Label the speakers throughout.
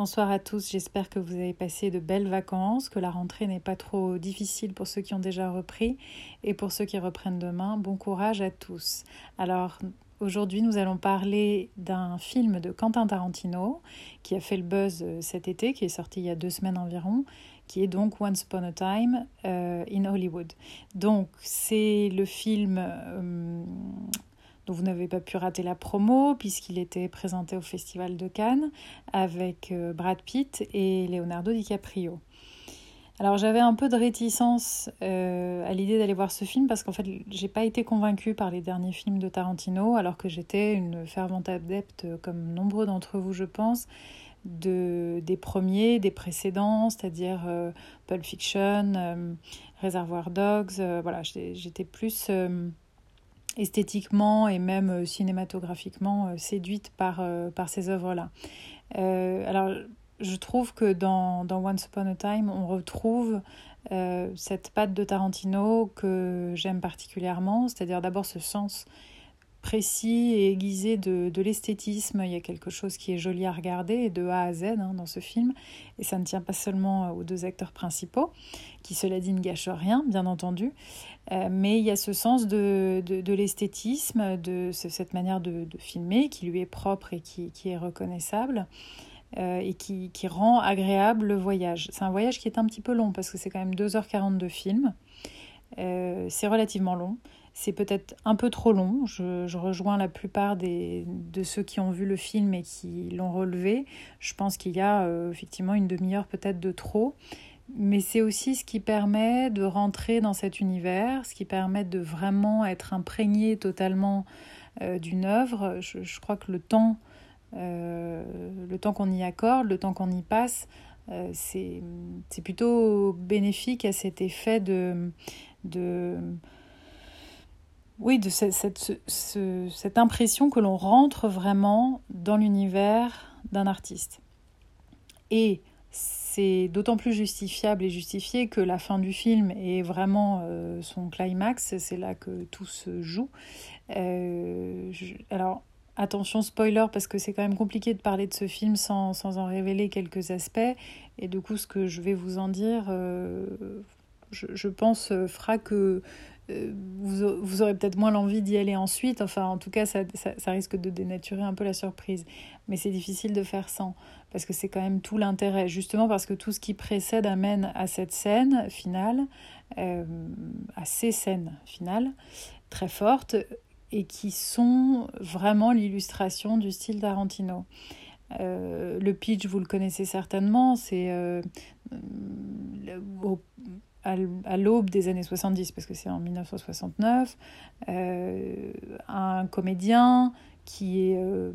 Speaker 1: Bonsoir à tous, j'espère que vous avez passé de belles vacances, que la rentrée n'est pas trop difficile pour ceux qui ont déjà repris et pour ceux qui reprennent demain. Bon courage à tous. Alors aujourd'hui nous allons parler d'un film de Quentin Tarantino qui a fait le buzz euh, cet été, qui est sorti il y a deux semaines environ, qui est donc Once Upon a Time euh, in Hollywood. Donc c'est le film... Euh, vous n'avez pas pu rater la promo puisqu'il était présenté au Festival de Cannes avec euh, Brad Pitt et Leonardo DiCaprio. Alors j'avais un peu de réticence euh, à l'idée d'aller voir ce film parce qu'en fait j'ai pas été convaincue par les derniers films de Tarantino alors que j'étais une fervente adepte comme nombreux d'entre vous je pense de, des premiers, des précédents, c'est-à-dire euh, Pulp Fiction, Reservoir Dogs, voilà j'étais plus esthétiquement et même euh, cinématographiquement euh, séduite par, euh, par ces œuvres-là. alors, je trouve que dans, dans, Once Upon a Time, on retrouve cette patte de Tarantino que j'aime particulièrement, c'est-à-dire d'abord ce sens précis et aiguisé de, de l'esthétisme. Il y a quelque chose qui est joli à regarder, de A à Z hein, dans ce film. Et ça ne tient pas seulement aux deux acteurs principaux, qui cela dit ne gâchent rien, bien entendu. Euh, mais il y a ce sens de, de, l'esthétisme, de cette manière de, de, filmer qui lui est propre et qui, qui est reconnaissable. Euh, et qui, qui, rend agréable le voyage. C'est un voyage qui est un petit peu long parce que c'est quand même 2h40 de film. Euh, c'est relativement long. C'est peut-être un peu trop long. Je, rejoins la plupart des, de ceux qui ont vu le film et qui l'ont relevé. Je pense qu'il y a euh, effectivement une demi-heure peut-être de trop. Mais c'est aussi ce qui permet de rentrer dans cet univers, ce qui permet de vraiment être imprégné totalement euh, d'une œuvre. Je, crois que le temps, le temps qu'on y accorde, le temps qu'on y passe, c'est plutôt bénéfique à cet effet de, de oui, de cette, impression que l'on rentre vraiment dans l'univers d'un artiste. Et c'est d'autant plus justifiable et justifié que la fin du film est vraiment euh, son climax, c'est là que tout se joue. Euh, alors, attention spoiler, parce que c'est quand même compliqué de parler de ce film sans, sans, en révéler quelques aspects, et du coup ce que je vais vous en dire, euh, je, pense, fera que euh, vous, vous, aurez peut-être moins l'envie d'y aller ensuite. Enfin, en tout cas, ça, ça, risque de dénaturer un peu la surprise. Mais c'est difficile de faire sans, parce que c'est quand même tout l'intérêt. Justement parce que tout ce qui précède amène à cette scène finale, euh, à ces scènes finales, très fortes, et qui sont vraiment l'illustration du style Tarantino. Euh, le pitch, vous le connaissez certainement, c'est euh, à l'aube des années 70, parce que c'est en 1969, euh, un comédien qui est euh,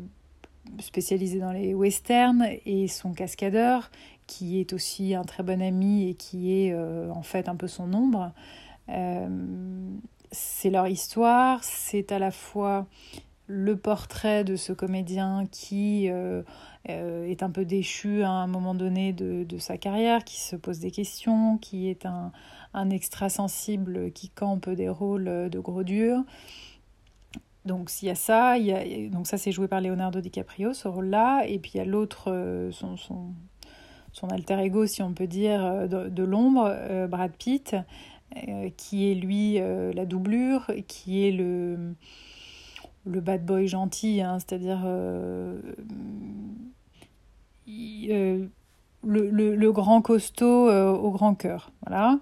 Speaker 1: spécialisé dans les westerns et son cascadeur, qui est aussi un très bon ami et qui est euh, en fait un peu son ombre. c'est leur histoire, c'est à la fois le portrait de ce comédien qui est un peu déchu à un moment donné de, de, sa carrière, qui se pose des questions, qui est un, un extrasensible qui campe des rôles de gros dur. Donc s'il y a ça, il y a, donc ça c'est joué par Leonardo DiCaprio, ce rôle-là, et puis il y a l'autre, euh, son, son, son, alter ego, si on peut dire, de, de l'ombre, Brad Pitt, qui est lui la doublure, qui est le le bad boy gentil, hein, c'est-à-dire euh, euh, le, le, grand costaud euh, au grand cœur, voilà,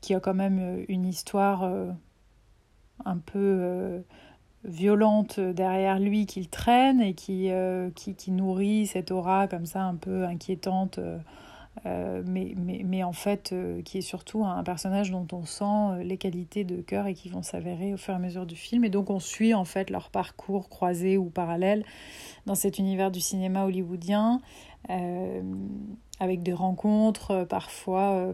Speaker 1: qui a quand même une histoire un peu violente derrière lui qu'il traîne et qui, nourrit cette aura comme ça un peu inquiétante euh, mais, mais, mais, en fait, euh, qui est surtout un personnage dont on sent euh, les qualités de cœur et qui vont s'avérer au fur et à mesure du film. Et donc, on suit en fait leur parcours croisé ou parallèle dans cet univers du cinéma hollywoodien, avec des rencontres parfois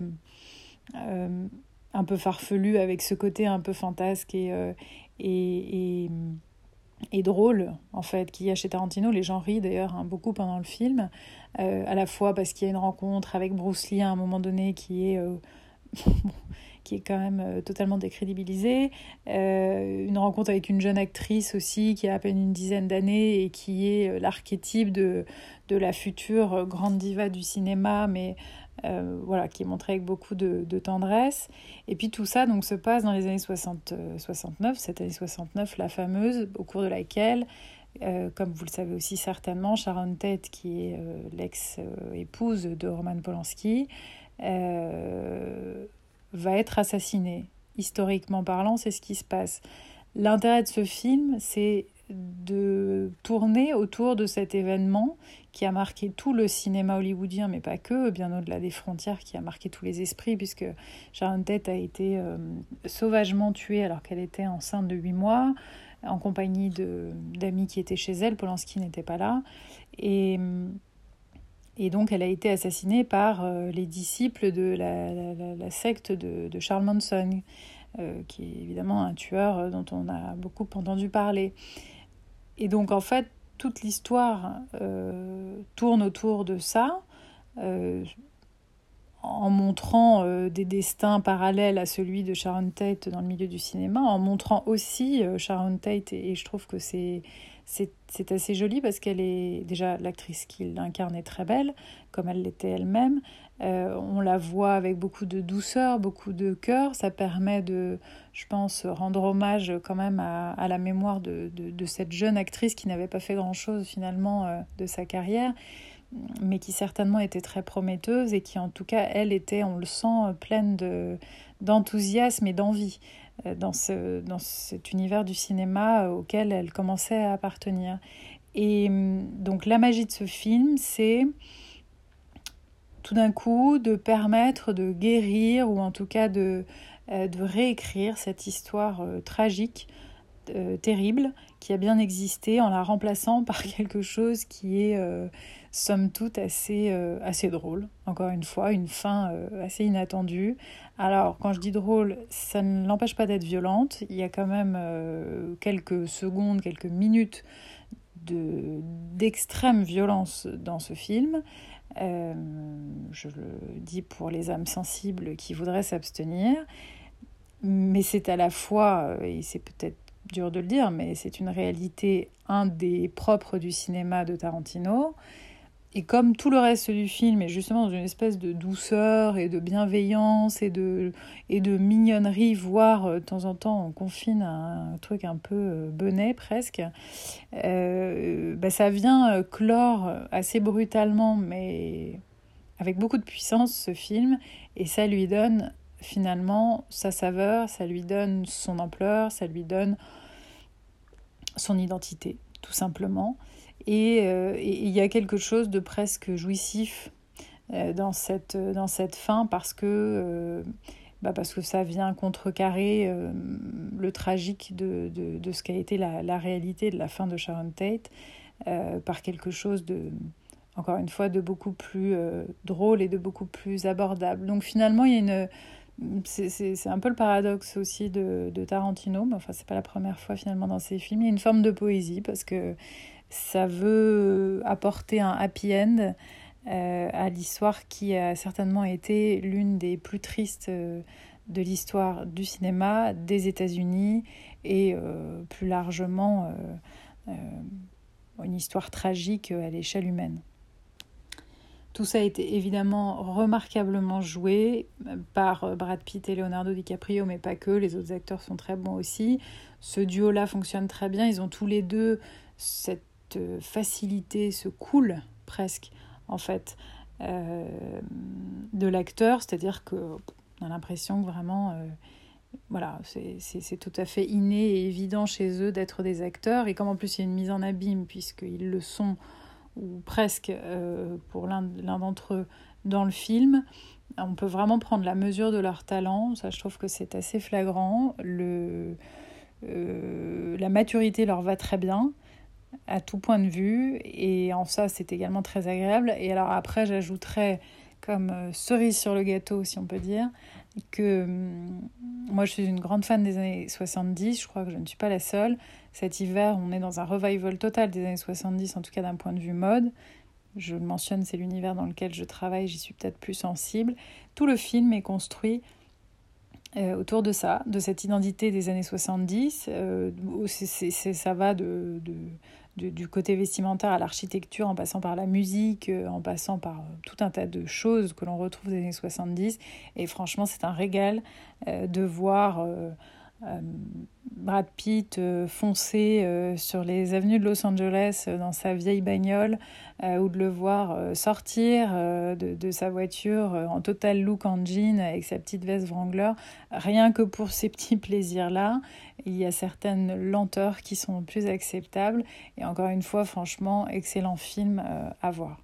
Speaker 1: un peu farfelues, avec ce côté un peu fantasque et, et drôle en fait qu'il y a chez Tarantino. Les gens rient d'ailleurs hein, beaucoup pendant le film, euh, à la fois parce qu'il y a une rencontre avec Bruce Lee à un moment donné qui est, euh, qui est quand même totalement décrédibilisé. une rencontre avec une jeune actrice aussi qui a à peine une dizaine d'années et qui est l'archétype de, de la future grande diva du cinéma, mais euh, voilà, qui est montré avec beaucoup de, tendresse. Et puis tout ça donc, se passe dans les années 60, 69, euh, cette année 69, la fameuse, au cours de laquelle, euh, comme vous le savez aussi certainement, Sharon Tate, qui est l'ex-épouse de Roman Polanski, va être assassinée. Historiquement parlant, c'est ce qui se passe. L'intérêt de ce film, c'est de tourner autour de cet événement qui a marqué tout le cinéma hollywoodien, mais pas que, bien au-delà des frontières, qui a marqué tous les esprits, puisque Sharon Tate a été euh, sauvagement tuée alors qu'elle était enceinte de 8 mois, en compagnie d'amis qui étaient chez elle. Polanski n'était pas là. Et, et donc, elle a été assassinée par euh, les disciples de la, secte de, de, Charles Manson, euh, qui est évidemment un tueur dont on a beaucoup entendu parler. Et donc, en fait, toute l'histoire euh, tourne autour de ça, euh, en montrant euh, des destins parallèles à celui de Sharon Tate dans le milieu du cinéma, en montrant aussi Sharon Tate, et, je trouve que c'est c'est assez joli parce qu'elle est déjà l'actrice qui l'incarne est très belle, comme elle l'était elle-même. Euh, on la voit avec beaucoup de douceur, beaucoup de cœur. Ça permet de, je pense, rendre hommage quand même à, la mémoire de, cette jeune actrice qui n'avait pas fait grand-chose finalement euh, de sa carrière, mais qui certainement était très prometteuse et qui en tout cas, elle était, on le sent, pleine d'enthousiasme et d'envie. Euh, dans, ce, dans cet univers du cinéma euh, auquel elle commençait à appartenir. Et hum, donc la magie de ce film, c'est tout d'un coup de permettre de guérir ou en tout cas de, euh, de réécrire cette histoire tragique, terrible, qui a bien existé en la remplaçant par quelque chose qui est somme toute assez, assez drôle. Encore une fois, une fin assez inattendue, alors, quand je dis drôle, ça ne l'empêche pas d'être violente. Il y a quand même euh, quelques secondes, quelques minutes d'extrême violence dans ce film. Euh, je le dis pour les âmes sensibles qui voudraient s'abstenir. Mais c'est à la fois, euh, et c'est peut-être dur de le dire, mais c'est une réalité, un des propres du cinéma de Tarantino. Et comme tout le reste du film est justement dans une espèce de douceur et de bienveillance et de, et de mignonnerie, voire euh, de temps en temps on confine à un truc un peu euh, benet presque, euh, bah ça vient clore assez brutalement mais avec beaucoup de puissance ce film et ça lui donne finalement sa saveur, ça lui donne son ampleur, ça lui donne son identité tout simplement. Euh, et il y a quelque chose de presque jouissif euh, dans, cette, dans cette fin parce que, euh, bah parce que ça vient contrecarrer le tragique de, de, de ce qu'a été la, la, réalité de la fin de Sharon Tate par quelque chose de, encore une fois, de beaucoup plus drôle et de beaucoup plus abordable. Donc finalement, il y a une c'est un peu le paradoxe aussi de, de Tarantino, mais enfin, c'est pas la première fois finalement dans ses films. Il y a une forme de poésie parce que ça veut apporter un happy end euh, à l'histoire qui a certainement été l'une des plus tristes euh, de l'histoire du cinéma des États-Unis et euh, plus largement une histoire tragique à l'échelle humaine. Tout ça a été évidemment remarquablement joué par Brad Pitt et Leonardo DiCaprio, mais pas que, les autres acteurs sont très bons aussi. Ce duo-là fonctionne très bien, ils ont tous les deux cette facilité, ce cool presque, en fait, euh, de l'acteur, c'est-à-dire que on a l'impression que vraiment, euh, voilà, c'est tout à fait inné et évident chez eux d'être des acteurs, et comme en plus il y a une mise en abîme, puisqu'ils le sont, ou presque, euh, pour l'un d'entre eux dans le film, on peut vraiment prendre la mesure de leur talent, ça je trouve que c'est assez flagrant, le, la maturité leur va très bien, à tout point de vue. Et en ça c'est également très agréable. Et alors après j'ajouterais comme euh, cerise sur le gâteau si on peut dire que hum, moi je suis une grande fan des années 70 je crois que je ne suis pas la seule cet hiver on est dans un revival total des années 70 en tout cas d'un point de vue mode je le mentionne c'est l'univers dans lequel je travaille j'y suis peut-être plus sensible tout le film est construit autour de ça, de cette identité des années 70. ça va du côté vestimentaire à l'architecture, en passant par la musique, en passant par tout un tas de choses que l'on retrouve des années 70. Et franchement, c'est un régal de voir euh, Brad Pitt euh, foncer euh, sur les avenues de Los Angeles dans sa vieille bagnole ou de le voir sortir de, de, sa voiture en total look en jean avec sa petite veste Wrangler, rien que pour ces petits plaisirs-là, il y a certaines lenteurs qui sont plus acceptables et encore une fois, franchement, excellent film à voir.